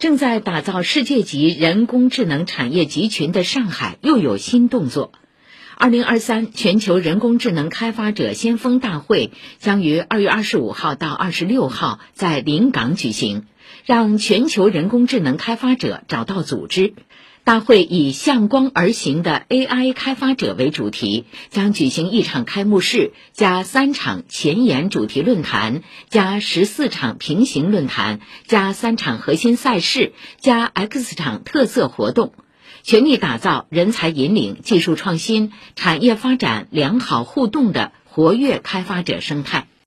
正在打造世界级人工智能产业集群的上海又有新动作。二零二三全球人工智能开发者先锋大会将于二月二十五号到二十六号在临港举行，让全球人工智能开发者找到组织。大会以“向光而行”的 AI 开发者为主题，将举行一场开幕式，加三场前沿主题论坛，加十四场平行论坛，加三场核心赛事，加 X 场特色活动，全力打造人才引领、技术创新、产业发展良好互动的活跃开发者生态。